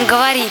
он говорит?